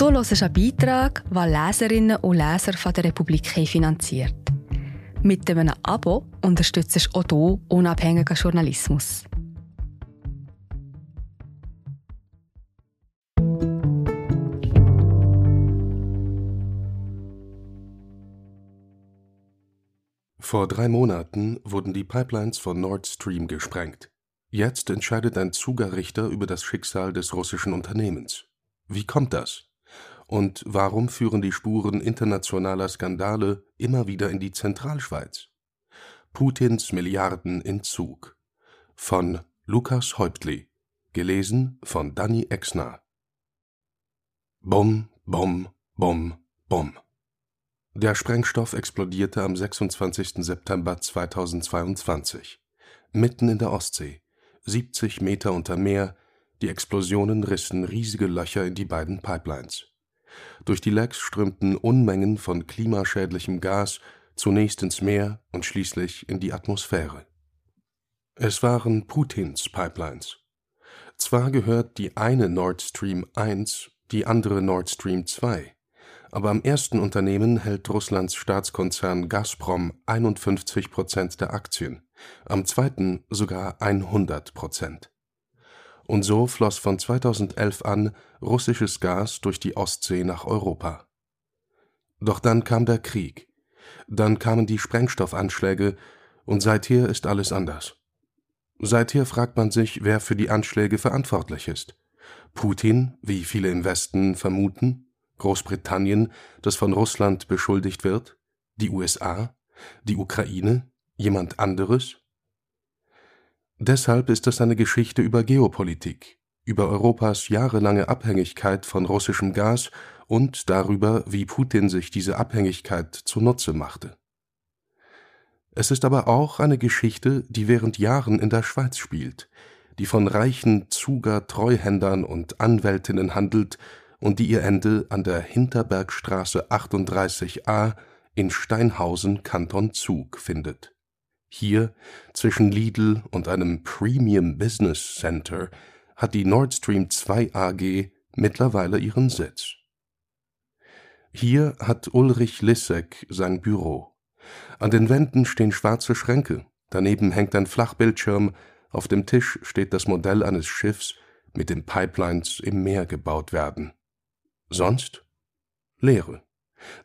Du hörst einen Beitrag, den Leserinnen und Leser von der Republik finanziert. Mit einem Abo unterstützt du auch du unabhängigen Journalismus. Vor drei Monaten wurden die Pipelines von Nord Stream gesprengt. Jetzt entscheidet ein Zugerrichter über das Schicksal des russischen Unternehmens. Wie kommt das? Und warum führen die Spuren internationaler Skandale immer wieder in die Zentralschweiz? Putins Milliarden in Zug. Von Lukas Häuptli. Gelesen von Danny Exner. Bum, bum, bum, bum. Der Sprengstoff explodierte am 26. September 2022. Mitten in der Ostsee, 70 Meter unter Meer, die Explosionen rissen riesige Löcher in die beiden Pipelines. Durch die Lecks strömten Unmengen von klimaschädlichem Gas zunächst ins Meer und schließlich in die Atmosphäre. Es waren Putins Pipelines. Zwar gehört die eine Nord Stream 1, die andere Nord Stream 2 aber am ersten Unternehmen hält Russlands Staatskonzern Gazprom 51 Prozent der Aktien, am zweiten sogar 100 Prozent. Und so floss von 2011 an russisches Gas durch die Ostsee nach Europa. Doch dann kam der Krieg, dann kamen die Sprengstoffanschläge und seither ist alles anders. Seither fragt man sich, wer für die Anschläge verantwortlich ist. Putin, wie viele im Westen vermuten, Großbritannien, das von Russland beschuldigt wird, die USA, die Ukraine, jemand anderes? Deshalb ist das eine Geschichte über Geopolitik, über Europas jahrelange Abhängigkeit von russischem Gas und darüber, wie Putin sich diese Abhängigkeit zunutze machte. Es ist aber auch eine Geschichte, die während Jahren in der Schweiz spielt, die von reichen Zuger Treuhändern und Anwältinnen handelt, und die ihr Ende an der Hinterbergstraße 38a in Steinhausen, Kanton Zug findet. Hier, zwischen Lidl und einem Premium Business Center, hat die Nord Stream 2 AG mittlerweile ihren Sitz. Hier hat Ulrich Lissek sein Büro. An den Wänden stehen schwarze Schränke, daneben hängt ein Flachbildschirm, auf dem Tisch steht das Modell eines Schiffs, mit dem Pipelines im Meer gebaut werden. Sonst Leere.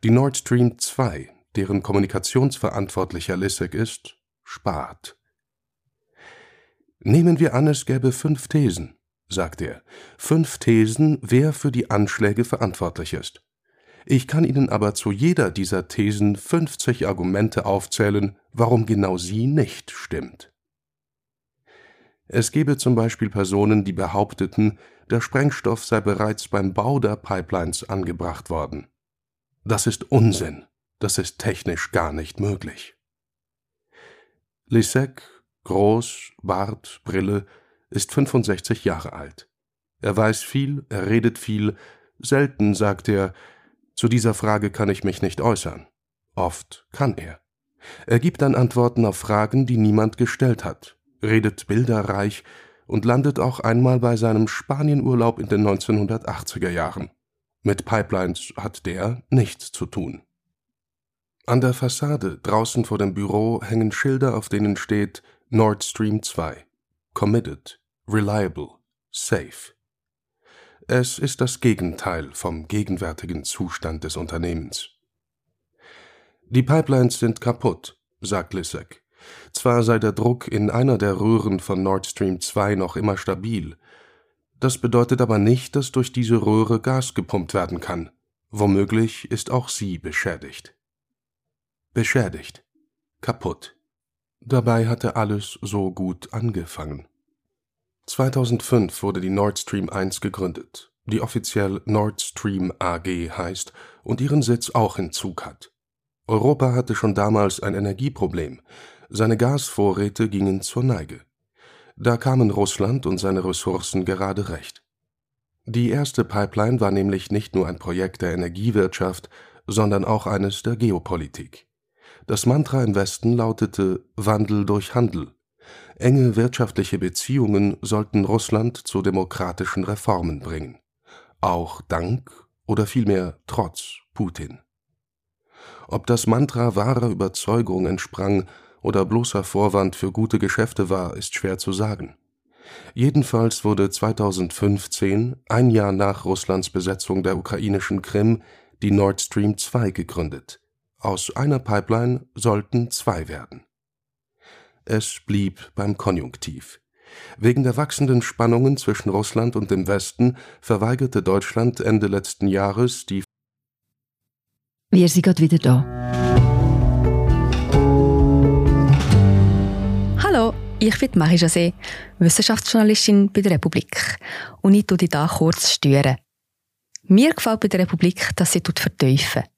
Die Nord Stream 2, deren Kommunikationsverantwortlicher Lissek ist, spart. Nehmen wir an, es gäbe fünf Thesen, sagt er, fünf Thesen, wer für die Anschläge verantwortlich ist. Ich kann Ihnen aber zu jeder dieser Thesen 50 Argumente aufzählen, warum genau sie nicht stimmt. Es gebe zum Beispiel Personen, die behaupteten, der Sprengstoff sei bereits beim Bau der Pipelines angebracht worden. Das ist Unsinn, das ist technisch gar nicht möglich. Lisek, groß, Bart, Brille, ist 65 Jahre alt. Er weiß viel, er redet viel, selten sagt er, zu dieser Frage kann ich mich nicht äußern. Oft kann er. Er gibt dann Antworten auf Fragen, die niemand gestellt hat, redet bilderreich und landet auch einmal bei seinem Spanienurlaub in den 1980er Jahren. Mit Pipelines hat der nichts zu tun. An der Fassade draußen vor dem Büro hängen Schilder, auf denen steht Nord Stream 2. Committed, reliable, safe. Es ist das Gegenteil vom gegenwärtigen Zustand des Unternehmens. Die Pipelines sind kaputt, sagt Lissek. Zwar sei der Druck in einer der Röhren von Nord Stream 2 noch immer stabil, das bedeutet aber nicht, dass durch diese Röhre Gas gepumpt werden kann. Womöglich ist auch sie beschädigt. Beschädigt. Kaputt. Dabei hatte alles so gut angefangen. 2005 wurde die Nord Stream 1 gegründet, die offiziell Nord Stream AG heißt und ihren Sitz auch in Zug hat. Europa hatte schon damals ein Energieproblem, seine Gasvorräte gingen zur Neige. Da kamen Russland und seine Ressourcen gerade recht. Die erste Pipeline war nämlich nicht nur ein Projekt der Energiewirtschaft, sondern auch eines der Geopolitik. Das Mantra im Westen lautete Wandel durch Handel. Enge wirtschaftliche Beziehungen sollten Russland zu demokratischen Reformen bringen. Auch dank oder vielmehr trotz Putin. Ob das Mantra wahrer Überzeugung entsprang oder bloßer Vorwand für gute Geschäfte war, ist schwer zu sagen. Jedenfalls wurde 2015, ein Jahr nach Russlands Besetzung der ukrainischen Krim, die Nord Stream 2 gegründet. Aus einer Pipeline sollten zwei werden. Es blieb beim Konjunktiv. Wegen der wachsenden Spannungen zwischen Russland und dem Westen verweigerte Deutschland Ende letzten Jahres die Wir sind gerade wieder da. Hallo, ich bin Marie José, Wissenschaftsjournalistin bei der Republik. Und ich tue dich hier kurz stören. Mir gefällt bei der Republik, dass sie vertiefen.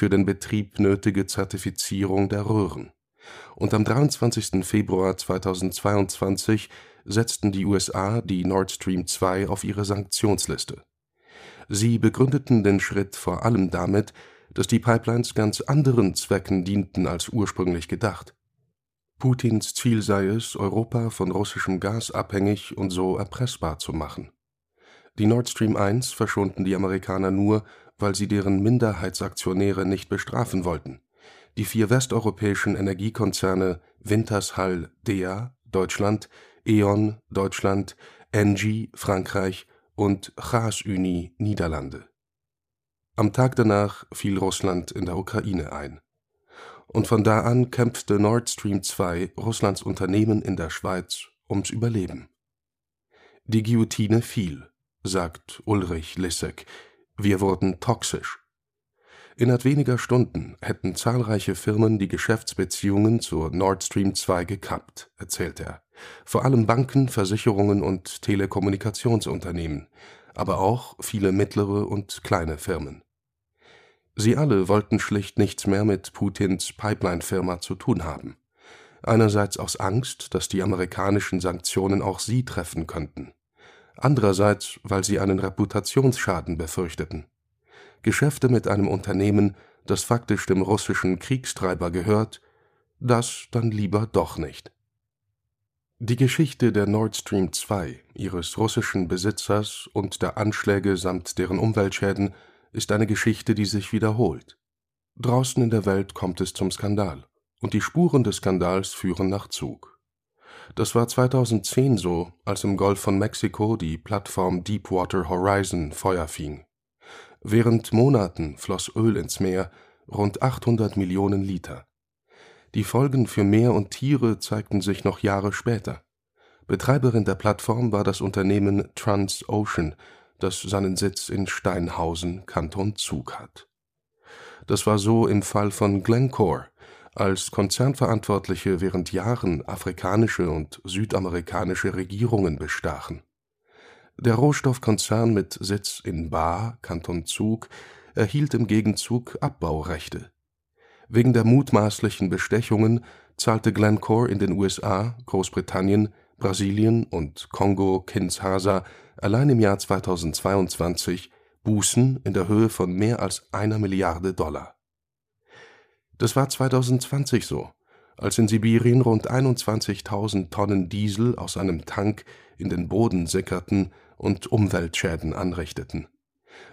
Für den Betrieb nötige Zertifizierung der Röhren. Und am 23. Februar 2022 setzten die USA die Nord Stream 2 auf ihre Sanktionsliste. Sie begründeten den Schritt vor allem damit, dass die Pipelines ganz anderen Zwecken dienten als ursprünglich gedacht. Putins Ziel sei es, Europa von russischem Gas abhängig und so erpressbar zu machen. Die Nord Stream 1 verschonten die Amerikaner nur, weil sie deren Minderheitsaktionäre nicht bestrafen wollten. Die vier westeuropäischen Energiekonzerne Wintershall Dea (Deutschland), E.ON (Deutschland), Engie (Frankreich) und Gasunie (Niederlande). Am Tag danach fiel Russland in der Ukraine ein. Und von da an kämpfte Nord Stream 2, Russlands Unternehmen in der Schweiz, ums Überleben. Die Guillotine fiel, sagt Ulrich Lissek wir wurden toxisch. Innerhalb weniger Stunden hätten zahlreiche Firmen die Geschäftsbeziehungen zur Nord Stream 2 gekappt, erzählt er. Vor allem Banken, Versicherungen und Telekommunikationsunternehmen, aber auch viele mittlere und kleine Firmen. Sie alle wollten schlicht nichts mehr mit Putins Pipeline-Firma zu tun haben. Einerseits aus Angst, dass die amerikanischen Sanktionen auch sie treffen könnten andererseits weil sie einen Reputationsschaden befürchteten. Geschäfte mit einem Unternehmen, das faktisch dem russischen Kriegstreiber gehört, das dann lieber doch nicht. Die Geschichte der Nord Stream 2, ihres russischen Besitzers und der Anschläge samt deren Umweltschäden ist eine Geschichte, die sich wiederholt. Draußen in der Welt kommt es zum Skandal, und die Spuren des Skandals führen nach Zug. Das war 2010 so, als im Golf von Mexiko die Plattform Deepwater Horizon Feuer fing. Während Monaten floss Öl ins Meer, rund 800 Millionen Liter. Die Folgen für Meer und Tiere zeigten sich noch Jahre später. Betreiberin der Plattform war das Unternehmen Transocean, das seinen Sitz in Steinhausen, Kanton Zug hat. Das war so im Fall von Glencore, als Konzernverantwortliche während Jahren afrikanische und südamerikanische Regierungen bestachen. Der Rohstoffkonzern mit Sitz in Baar, Kanton Zug, erhielt im Gegenzug Abbaurechte. Wegen der mutmaßlichen Bestechungen zahlte Glencore in den USA, Großbritannien, Brasilien und Kongo-Kinshasa allein im Jahr 2022 Bußen in der Höhe von mehr als einer Milliarde Dollar das war 2020 so, als in Sibirien rund 21.000 Tonnen Diesel aus einem Tank in den Boden sickerten und Umweltschäden anrichteten.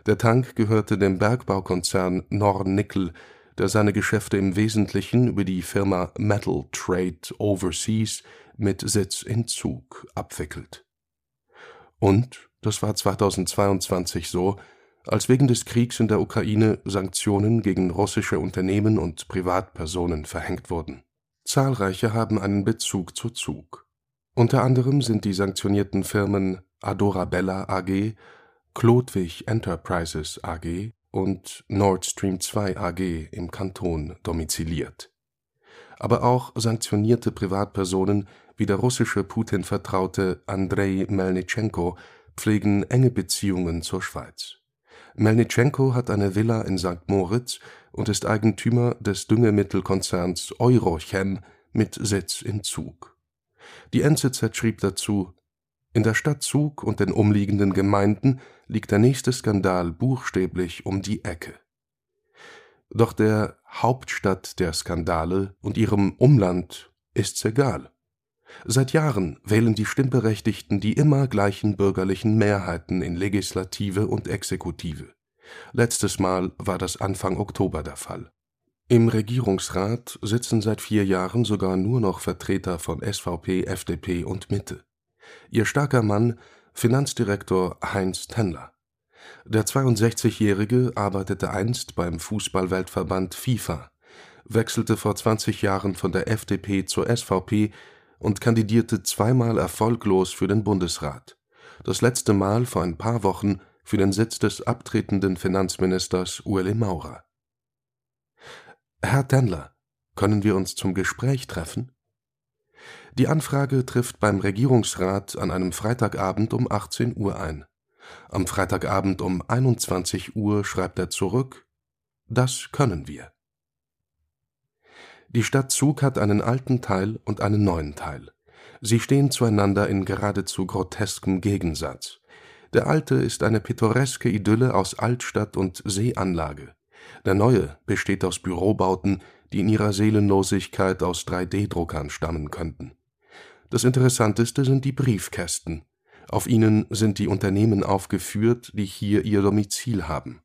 Der Tank gehörte dem Bergbaukonzern Nornickel, der seine Geschäfte im Wesentlichen über die Firma Metal Trade Overseas mit Sitz in Zug abwickelt. Und, das war 2022 so, als wegen des Kriegs in der Ukraine Sanktionen gegen russische Unternehmen und Privatpersonen verhängt wurden. Zahlreiche haben einen Bezug zu Zug. Unter anderem sind die sanktionierten Firmen Adorabella AG, Klodwig Enterprises AG und Nord Stream 2 AG im Kanton domiziliert. Aber auch sanktionierte Privatpersonen wie der russische Putin-Vertraute Andrei Melnitschenko pflegen enge Beziehungen zur Schweiz. Melnitschenko hat eine Villa in St. Moritz und ist Eigentümer des Düngemittelkonzerns Eurochem mit Sitz in Zug. Die NZZ schrieb dazu In der Stadt Zug und den umliegenden Gemeinden liegt der nächste Skandal buchstäblich um die Ecke. Doch der Hauptstadt der Skandale und ihrem Umland ist's egal. Seit Jahren wählen die Stimmberechtigten die immer gleichen bürgerlichen Mehrheiten in Legislative und Exekutive. Letztes Mal war das Anfang Oktober der Fall. Im Regierungsrat sitzen seit vier Jahren sogar nur noch Vertreter von SVP, FDP und Mitte. Ihr starker Mann Finanzdirektor Heinz Tenler. Der 62-Jährige arbeitete einst beim Fußballweltverband FIFA, wechselte vor 20 Jahren von der FDP zur SVP und kandidierte zweimal erfolglos für den Bundesrat, das letzte Mal vor ein paar Wochen für den Sitz des abtretenden Finanzministers Ueli Maurer. Herr Tendler, können wir uns zum Gespräch treffen? Die Anfrage trifft beim Regierungsrat an einem Freitagabend um 18 Uhr ein. Am Freitagabend um 21 Uhr schreibt er zurück, das können wir. Die Stadt Zug hat einen alten Teil und einen neuen Teil. Sie stehen zueinander in geradezu groteskem Gegensatz. Der alte ist eine pittoreske Idylle aus Altstadt und Seeanlage. Der neue besteht aus Bürobauten, die in ihrer Seelenlosigkeit aus 3D-Druckern stammen könnten. Das Interessanteste sind die Briefkästen. Auf ihnen sind die Unternehmen aufgeführt, die hier ihr Domizil haben.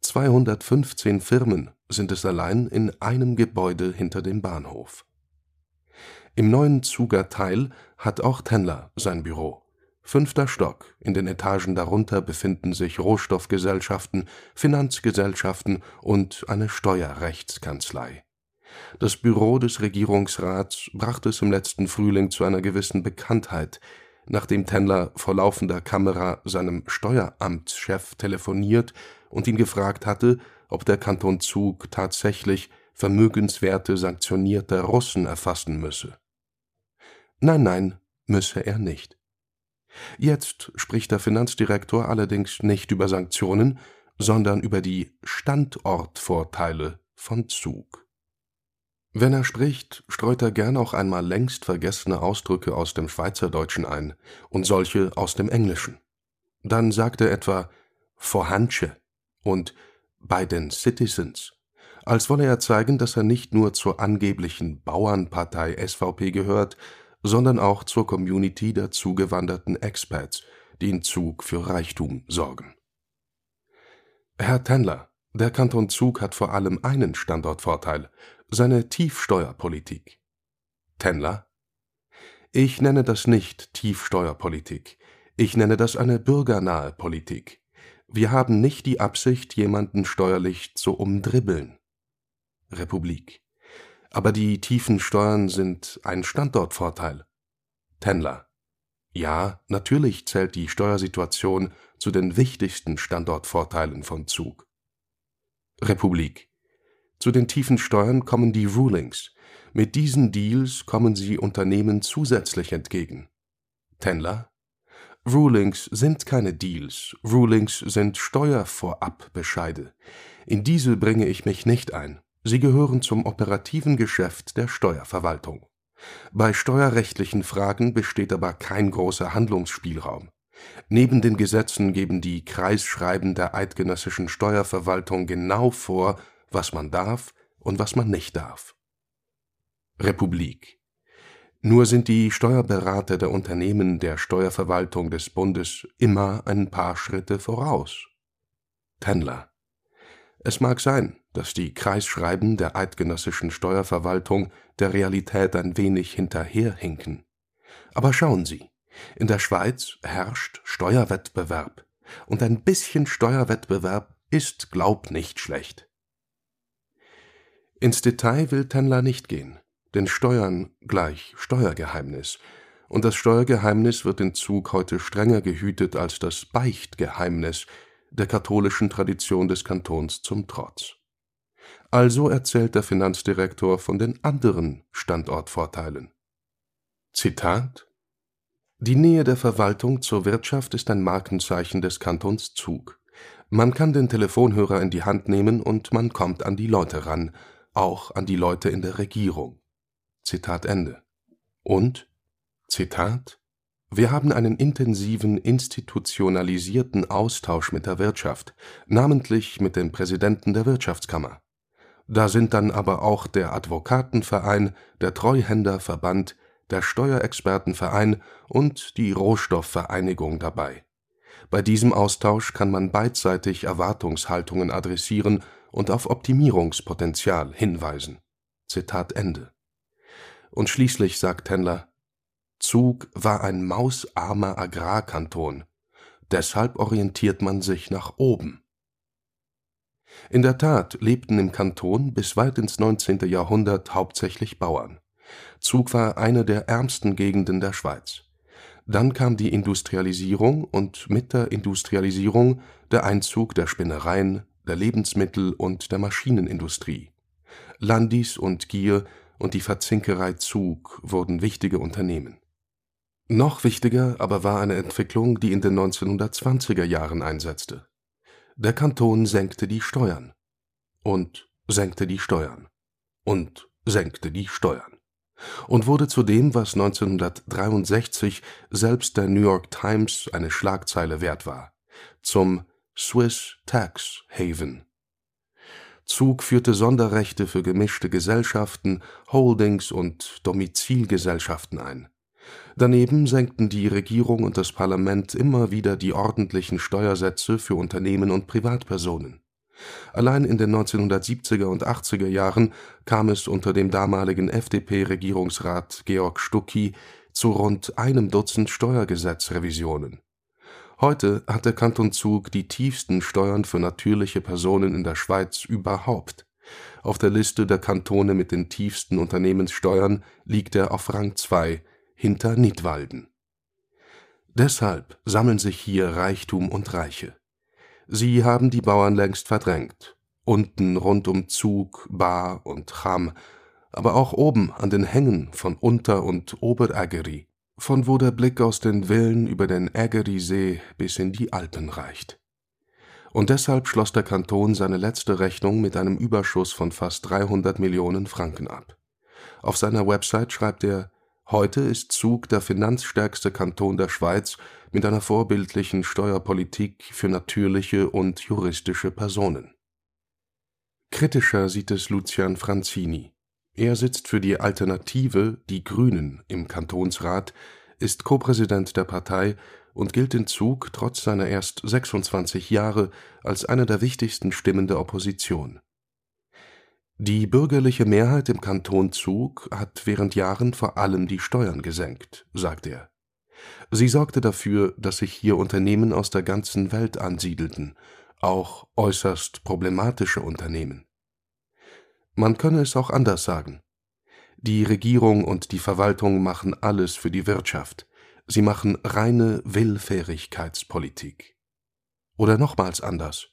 215 Firmen sind es allein in einem Gebäude hinter dem Bahnhof. Im neuen Zuger Teil hat auch Tenler sein Büro. Fünfter Stock, in den Etagen darunter befinden sich Rohstoffgesellschaften, Finanzgesellschaften und eine Steuerrechtskanzlei. Das Büro des Regierungsrats brachte es im letzten Frühling zu einer gewissen Bekanntheit, nachdem Tenler vor laufender Kamera seinem Steueramtschef telefoniert und ihn gefragt hatte, ob der Kanton Zug tatsächlich Vermögenswerte sanktionierter Russen erfassen müsse. Nein, nein, müsse er nicht. Jetzt spricht der Finanzdirektor allerdings nicht über Sanktionen, sondern über die Standortvorteile von Zug. Wenn er spricht, streut er gern auch einmal längst vergessene Ausdrücke aus dem Schweizerdeutschen ein und solche aus dem Englischen. Dann sagt er etwa vorhandsche und bei den Citizens, als wolle er zeigen, dass er nicht nur zur angeblichen Bauernpartei SVP gehört, sondern auch zur Community der zugewanderten Expats, die in Zug für Reichtum sorgen. Herr Tendler, der Kanton Zug hat vor allem einen Standortvorteil, seine Tiefsteuerpolitik. Tendler? Ich nenne das nicht Tiefsteuerpolitik. Ich nenne das eine bürgernahe Politik. Wir haben nicht die Absicht, jemanden steuerlich zu umdribbeln. Republik. Aber die tiefen Steuern sind ein Standortvorteil. Tendler. Ja, natürlich zählt die Steuersituation zu den wichtigsten Standortvorteilen von Zug. Republik. Zu den tiefen Steuern kommen die Rulings. Mit diesen Deals kommen sie Unternehmen zusätzlich entgegen. Tendler? Rulings sind keine Deals. Rulings sind Steuervorabbescheide. In diese bringe ich mich nicht ein. Sie gehören zum operativen Geschäft der Steuerverwaltung. Bei steuerrechtlichen Fragen besteht aber kein großer Handlungsspielraum. Neben den Gesetzen geben die Kreisschreiben der eidgenössischen Steuerverwaltung genau vor, was man darf und was man nicht darf. Republik. Nur sind die Steuerberater der Unternehmen der Steuerverwaltung des Bundes immer ein paar Schritte voraus. Tendler. Es mag sein, dass die Kreisschreiben der eidgenössischen Steuerverwaltung der Realität ein wenig hinterherhinken. Aber schauen Sie, in der Schweiz herrscht Steuerwettbewerb, und ein bisschen Steuerwettbewerb ist glaub nicht schlecht. Ins Detail will Tendler nicht gehen, denn Steuern gleich Steuergeheimnis, und das Steuergeheimnis wird in Zug heute strenger gehütet als das Beichtgeheimnis, der katholischen Tradition des Kantons zum Trotz. Also erzählt der Finanzdirektor von den anderen Standortvorteilen. Zitat Die Nähe der Verwaltung zur Wirtschaft ist ein Markenzeichen des Kantons Zug. Man kann den Telefonhörer in die Hand nehmen und man kommt an die Leute ran, auch an die Leute in der Regierung. Zitat Ende. Und, Zitat, wir haben einen intensiven, institutionalisierten Austausch mit der Wirtschaft, namentlich mit dem Präsidenten der Wirtschaftskammer. Da sind dann aber auch der Advokatenverein, der Treuhänderverband, der Steuerexpertenverein und die Rohstoffvereinigung dabei. Bei diesem Austausch kann man beidseitig Erwartungshaltungen adressieren und auf Optimierungspotenzial hinweisen. Zitat Ende. Und schließlich sagt Tendler, Zug war ein mausarmer Agrarkanton, deshalb orientiert man sich nach oben. In der Tat lebten im Kanton bis weit ins 19. Jahrhundert hauptsächlich Bauern. Zug war eine der ärmsten Gegenden der Schweiz. Dann kam die Industrialisierung und mit der Industrialisierung der Einzug der Spinnereien, der Lebensmittel und der Maschinenindustrie. Landis und Gier und die Verzinkerei Zug wurden wichtige Unternehmen. Noch wichtiger aber war eine Entwicklung, die in den 1920er Jahren einsetzte. Der Kanton senkte die Steuern und senkte die Steuern und senkte die Steuern und wurde zu dem, was 1963 selbst der New York Times eine Schlagzeile wert war, zum Swiss Tax Haven. Zug führte Sonderrechte für gemischte Gesellschaften, Holdings und Domizilgesellschaften ein. Daneben senkten die Regierung und das Parlament immer wieder die ordentlichen Steuersätze für Unternehmen und Privatpersonen. Allein in den 1970er und 80er Jahren kam es unter dem damaligen FDP-Regierungsrat Georg Stucki zu rund einem Dutzend Steuergesetzrevisionen. Heute hat der Kanton Zug die tiefsten Steuern für natürliche Personen in der Schweiz überhaupt. Auf der Liste der Kantone mit den tiefsten Unternehmenssteuern liegt er auf Rang 2 hinter Nidwalden. Deshalb sammeln sich hier Reichtum und Reiche. Sie haben die Bauern längst verdrängt, unten rund um Zug, Bar und Cham, aber auch oben an den Hängen von Unter- und Oberägeri, von wo der Blick aus den Villen über den Ägerisee bis in die Alpen reicht. Und deshalb schloss der Kanton seine letzte Rechnung mit einem Überschuss von fast 300 Millionen Franken ab. Auf seiner Website schreibt er, Heute ist Zug der finanzstärkste Kanton der Schweiz mit einer vorbildlichen Steuerpolitik für natürliche und juristische Personen. Kritischer sieht es Lucian Franzini. Er sitzt für die Alternative Die Grünen im Kantonsrat, ist Co-Präsident der Partei und gilt in Zug trotz seiner erst 26 Jahre als eine der wichtigsten Stimmen der Opposition die bürgerliche Mehrheit im Kanton Zug hat während Jahren vor allem die Steuern gesenkt, sagt er. Sie sorgte dafür, dass sich hier Unternehmen aus der ganzen Welt ansiedelten, auch äußerst problematische Unternehmen. Man könne es auch anders sagen. Die Regierung und die Verwaltung machen alles für die Wirtschaft. Sie machen reine Willfährigkeitspolitik. Oder nochmals anders.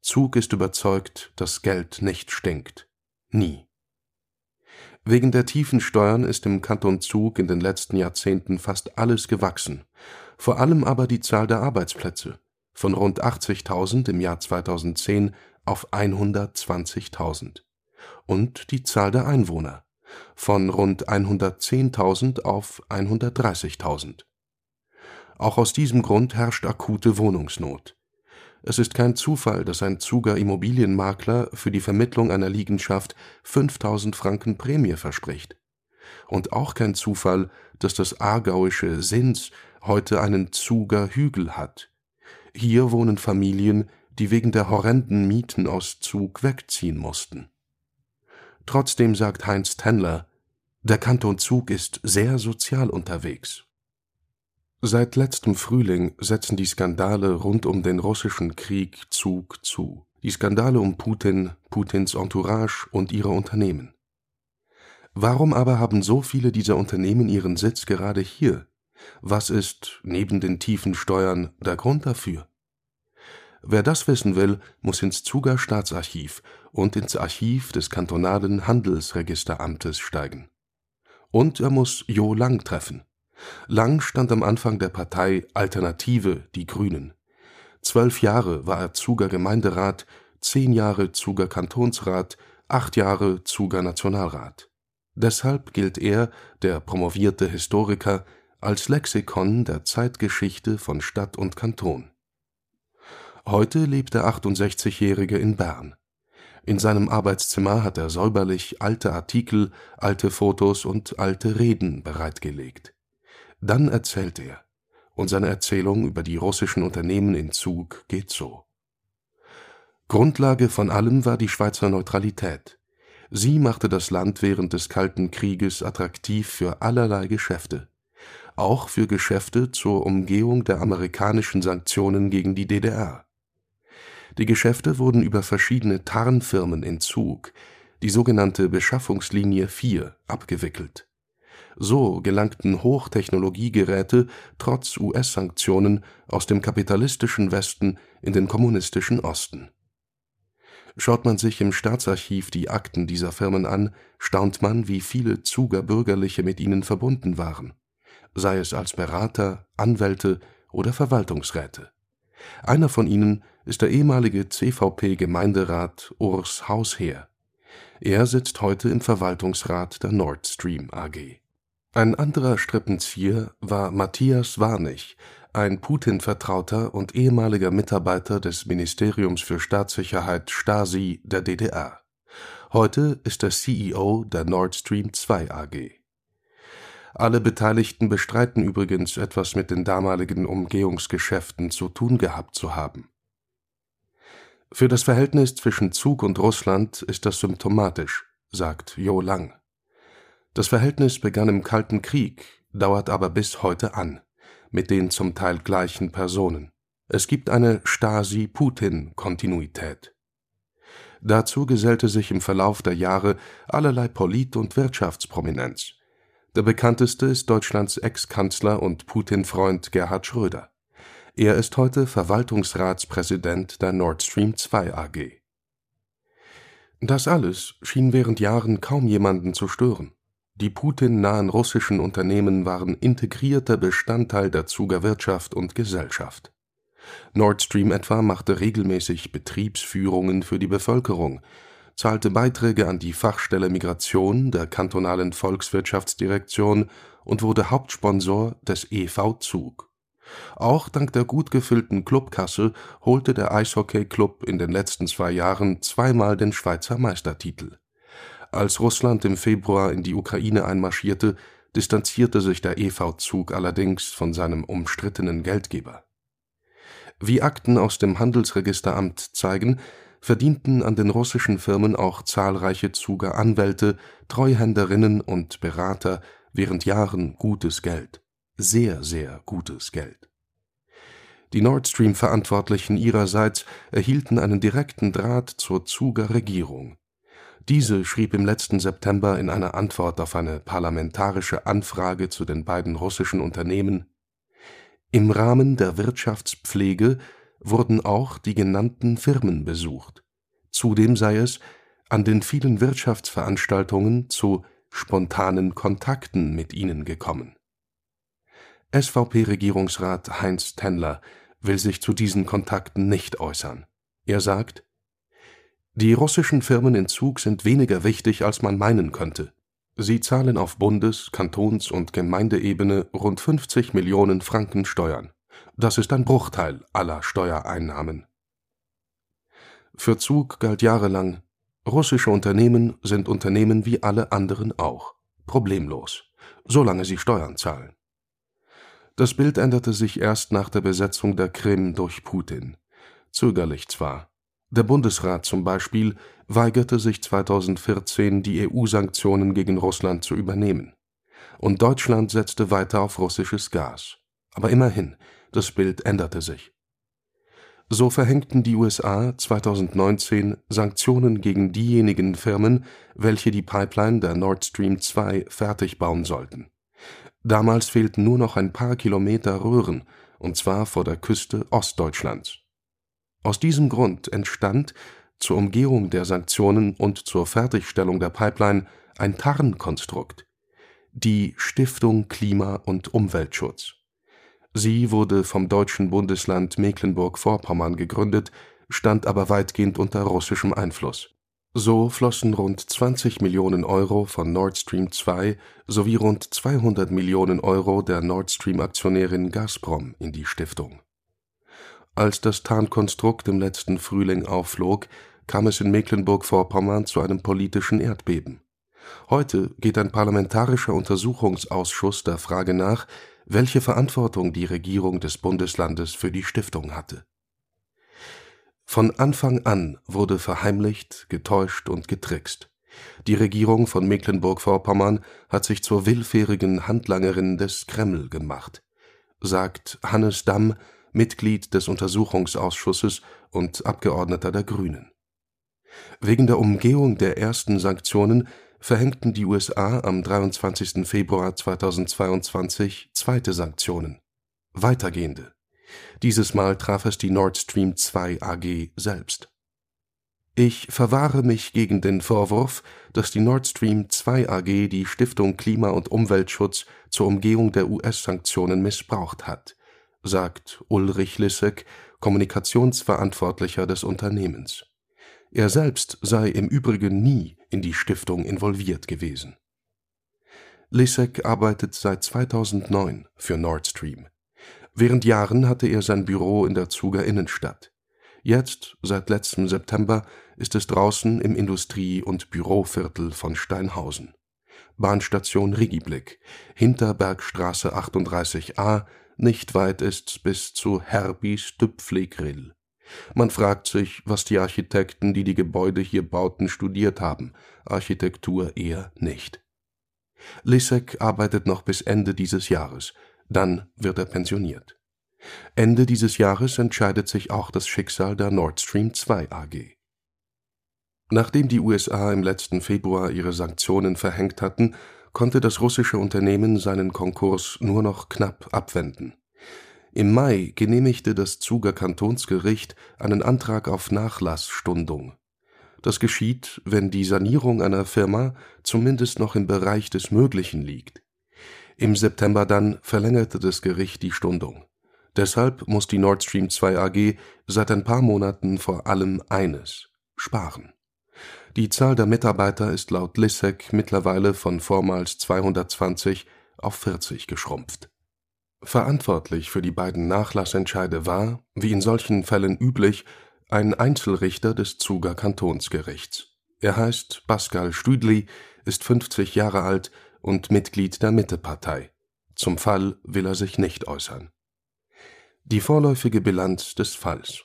Zug ist überzeugt, dass Geld nicht stinkt nie. Wegen der tiefen Steuern ist im Kanton Zug in den letzten Jahrzehnten fast alles gewachsen, vor allem aber die Zahl der Arbeitsplätze von rund 80.000 im Jahr 2010 auf 120.000 und die Zahl der Einwohner von rund 110.000 auf 130.000. Auch aus diesem Grund herrscht akute Wohnungsnot es ist kein Zufall, dass ein Zuger Immobilienmakler für die Vermittlung einer Liegenschaft 5000 Franken Prämie verspricht. Und auch kein Zufall, dass das aargauische Sins heute einen Zuger Hügel hat. Hier wohnen Familien, die wegen der horrenden Mieten aus Zug wegziehen mussten. Trotzdem sagt Heinz Tendler, der Kanton Zug ist sehr sozial unterwegs. Seit letztem Frühling setzen die Skandale rund um den russischen Krieg Zug zu. Die Skandale um Putin, Putins Entourage und ihre Unternehmen. Warum aber haben so viele dieser Unternehmen ihren Sitz gerade hier? Was ist, neben den tiefen Steuern, der Grund dafür? Wer das wissen will, muss ins Zuger Staatsarchiv und ins Archiv des kantonalen Handelsregisteramtes steigen. Und er muss Jo Lang treffen Lang stand am Anfang der Partei Alternative Die Grünen. Zwölf Jahre war er Zuger Gemeinderat, zehn Jahre Zuger Kantonsrat, acht Jahre Zuger Nationalrat. Deshalb gilt er, der promovierte Historiker, als Lexikon der Zeitgeschichte von Stadt und Kanton. Heute lebt der 68-Jährige in Bern. In seinem Arbeitszimmer hat er säuberlich alte Artikel, alte Fotos und alte Reden bereitgelegt. Dann erzählt er, und seine Erzählung über die russischen Unternehmen in Zug geht so. Grundlage von allem war die Schweizer Neutralität. Sie machte das Land während des Kalten Krieges attraktiv für allerlei Geschäfte, auch für Geschäfte zur Umgehung der amerikanischen Sanktionen gegen die DDR. Die Geschäfte wurden über verschiedene Tarnfirmen in Zug, die sogenannte Beschaffungslinie 4, abgewickelt. So gelangten Hochtechnologiegeräte trotz US-Sanktionen aus dem kapitalistischen Westen in den kommunistischen Osten. Schaut man sich im Staatsarchiv die Akten dieser Firmen an, staunt man, wie viele Zuger Bürgerliche mit ihnen verbunden waren, sei es als Berater, Anwälte oder Verwaltungsräte. Einer von ihnen ist der ehemalige CVP-Gemeinderat Urs Hausherr. Er sitzt heute im Verwaltungsrat der Nord Stream AG. Ein anderer Strippenzieher war Matthias Warnig, ein Putin-Vertrauter und ehemaliger Mitarbeiter des Ministeriums für Staatssicherheit Stasi der DDR. Heute ist er CEO der Nord Stream 2 AG. Alle Beteiligten bestreiten übrigens, etwas mit den damaligen Umgehungsgeschäften zu tun gehabt zu haben. Für das Verhältnis zwischen Zug und Russland ist das symptomatisch, sagt Jo Lang. Das Verhältnis begann im Kalten Krieg, dauert aber bis heute an, mit den zum Teil gleichen Personen. Es gibt eine Stasi-Putin-Kontinuität. Dazu gesellte sich im Verlauf der Jahre allerlei Polit- und Wirtschaftsprominenz. Der bekannteste ist Deutschlands Ex-Kanzler und Putin-Freund Gerhard Schröder. Er ist heute Verwaltungsratspräsident der Nord Stream 2 AG. Das alles schien während Jahren kaum jemanden zu stören. Die Putin-nahen russischen Unternehmen waren integrierter Bestandteil der Zuger Wirtschaft und Gesellschaft. Nord Stream etwa machte regelmäßig Betriebsführungen für die Bevölkerung, zahlte Beiträge an die Fachstelle Migration der kantonalen Volkswirtschaftsdirektion und wurde Hauptsponsor des EV Zug auch dank der gut gefüllten Clubkasse holte der Eishockey-Club in den letzten zwei Jahren zweimal den Schweizer Meistertitel. Als Russland im Februar in die Ukraine einmarschierte, distanzierte sich der EV-Zug allerdings von seinem umstrittenen Geldgeber. Wie Akten aus dem Handelsregisteramt zeigen, verdienten an den russischen Firmen auch zahlreiche Zuger Anwälte, Treuhänderinnen und Berater während Jahren gutes Geld sehr, sehr gutes Geld. Die Nord Stream-Verantwortlichen ihrerseits erhielten einen direkten Draht zur Zuger Regierung. Diese schrieb im letzten September in einer Antwort auf eine parlamentarische Anfrage zu den beiden russischen Unternehmen Im Rahmen der Wirtschaftspflege wurden auch die genannten Firmen besucht. Zudem sei es an den vielen Wirtschaftsveranstaltungen zu spontanen Kontakten mit ihnen gekommen SVP-Regierungsrat Heinz Tendler will sich zu diesen Kontakten nicht äußern. Er sagt: Die russischen Firmen in Zug sind weniger wichtig, als man meinen könnte. Sie zahlen auf Bundes-, Kantons- und Gemeindeebene rund 50 Millionen Franken Steuern. Das ist ein Bruchteil aller Steuereinnahmen. Für Zug galt jahrelang: Russische Unternehmen sind Unternehmen wie alle anderen auch. Problemlos. Solange sie Steuern zahlen. Das Bild änderte sich erst nach der Besetzung der Krim durch Putin. Zögerlich zwar. Der Bundesrat zum Beispiel weigerte sich 2014, die EU-Sanktionen gegen Russland zu übernehmen. Und Deutschland setzte weiter auf russisches Gas. Aber immerhin, das Bild änderte sich. So verhängten die USA 2019 Sanktionen gegen diejenigen Firmen, welche die Pipeline der Nord Stream 2 fertig bauen sollten. Damals fehlten nur noch ein paar Kilometer Röhren, und zwar vor der Küste Ostdeutschlands. Aus diesem Grund entstand zur Umgehung der Sanktionen und zur Fertigstellung der Pipeline ein Tarnkonstrukt. die Stiftung Klima und Umweltschutz. Sie wurde vom deutschen Bundesland Mecklenburg-Vorpommern gegründet, stand aber weitgehend unter russischem Einfluss. So flossen rund 20 Millionen Euro von Nord Stream 2 sowie rund 200 Millionen Euro der Nord Stream-Aktionärin Gazprom in die Stiftung. Als das Tarnkonstrukt im letzten Frühling aufflog, kam es in Mecklenburg-Vorpommern zu einem politischen Erdbeben. Heute geht ein parlamentarischer Untersuchungsausschuss der Frage nach, welche Verantwortung die Regierung des Bundeslandes für die Stiftung hatte. Von Anfang an wurde verheimlicht, getäuscht und getrickst. Die Regierung von Mecklenburg-Vorpommern hat sich zur willfährigen Handlangerin des Kreml gemacht, sagt Hannes Damm, Mitglied des Untersuchungsausschusses und Abgeordneter der Grünen. Wegen der Umgehung der ersten Sanktionen verhängten die USA am 23. Februar 2022 zweite Sanktionen, weitergehende. Dieses Mal traf es die Nord Stream 2 AG selbst. Ich verwahre mich gegen den Vorwurf, dass die Nord Stream 2 AG die Stiftung Klima und Umweltschutz zur Umgehung der US-Sanktionen missbraucht hat, sagt Ulrich Lissek, Kommunikationsverantwortlicher des Unternehmens. Er selbst sei im Übrigen nie in die Stiftung involviert gewesen. Lissek arbeitet seit 2009 für Nord Stream. Während Jahren hatte er sein Büro in der Zuger Innenstadt. Jetzt, seit letztem September, ist es draußen im Industrie- und Büroviertel von Steinhausen. Bahnstation Rigiblick, Hinterbergstraße 38a, nicht weit ist's bis zu Herbis Düpfli-Grill. Man fragt sich, was die Architekten, die die Gebäude hier bauten, studiert haben. Architektur eher nicht. Lissek arbeitet noch bis Ende dieses Jahres, dann wird er pensioniert. Ende dieses Jahres entscheidet sich auch das Schicksal der Nord Stream 2 AG. Nachdem die USA im letzten Februar ihre Sanktionen verhängt hatten, konnte das russische Unternehmen seinen Konkurs nur noch knapp abwenden. Im Mai genehmigte das Zuger Kantonsgericht einen Antrag auf Nachlassstundung. Das geschieht, wenn die Sanierung einer Firma zumindest noch im Bereich des Möglichen liegt. Im September dann verlängerte das Gericht die Stundung. Deshalb muss die Nord Stream 2 AG seit ein paar Monaten vor allem eines sparen. Die Zahl der Mitarbeiter ist laut Lissek mittlerweile von vormals 220 auf 40 geschrumpft. Verantwortlich für die beiden Nachlassentscheide war, wie in solchen Fällen üblich, ein Einzelrichter des Zuger Kantonsgerichts. Er heißt Pascal Stüdli, ist 50 Jahre alt und Mitglied der Mittepartei. Zum Fall will er sich nicht äußern. Die vorläufige Bilanz des Falls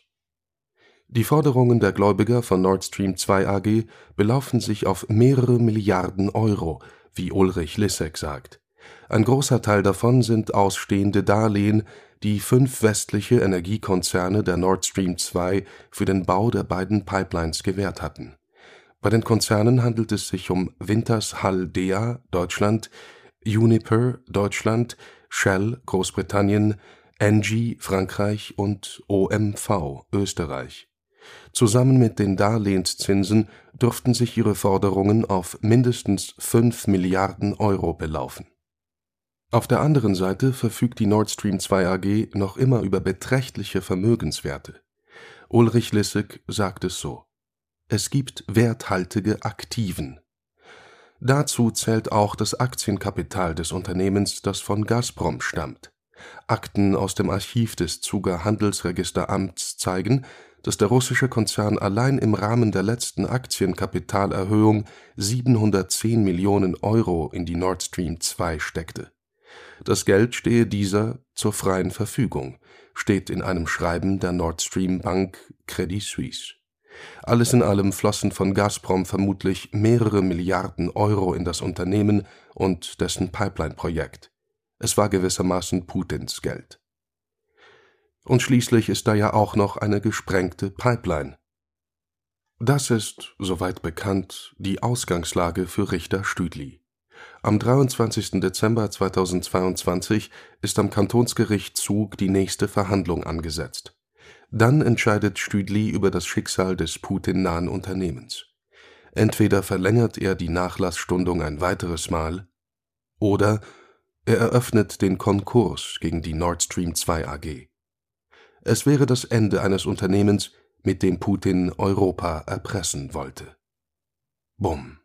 Die Forderungen der Gläubiger von Nord Stream 2 AG belaufen sich auf mehrere Milliarden Euro, wie Ulrich Lissek sagt. Ein großer Teil davon sind ausstehende Darlehen, die fünf westliche Energiekonzerne der Nord Stream 2 für den Bau der beiden Pipelines gewährt hatten. Bei den Konzernen handelt es sich um Wintershall Dea (Deutschland), Uniper (Deutschland), Shell (Großbritannien), Engie (Frankreich) und OMV (Österreich). Zusammen mit den Darlehenszinsen dürften sich ihre Forderungen auf mindestens fünf Milliarden Euro belaufen auf der anderen Seite verfügt die Nord Stream 2 AG noch immer über beträchtliche Vermögenswerte. Ulrich Lissek sagt es so: Es gibt werthaltige Aktiven. Dazu zählt auch das Aktienkapital des Unternehmens, das von Gazprom stammt. Akten aus dem Archiv des Zuger Handelsregisteramts zeigen, dass der russische Konzern allein im Rahmen der letzten Aktienkapitalerhöhung 710 Millionen Euro in die Nord Stream 2 steckte das Geld stehe dieser zur freien Verfügung, steht in einem Schreiben der Nord Stream Bank Credit Suisse. Alles in allem flossen von Gazprom vermutlich mehrere Milliarden Euro in das Unternehmen und dessen Pipeline-Projekt. Es war gewissermaßen Putins Geld. Und schließlich ist da ja auch noch eine gesprengte Pipeline. Das ist, soweit bekannt, die Ausgangslage für Richter Stüdli. Am 23. Dezember 2022 ist am Kantonsgericht Zug die nächste Verhandlung angesetzt. Dann entscheidet Stüdli über das Schicksal des Putin-nahen Unternehmens. Entweder verlängert er die Nachlassstundung ein weiteres Mal Oder er eröffnet den Konkurs gegen die Nord Stream 2 AG. Es wäre das Ende eines Unternehmens, mit dem Putin Europa erpressen wollte. Bumm.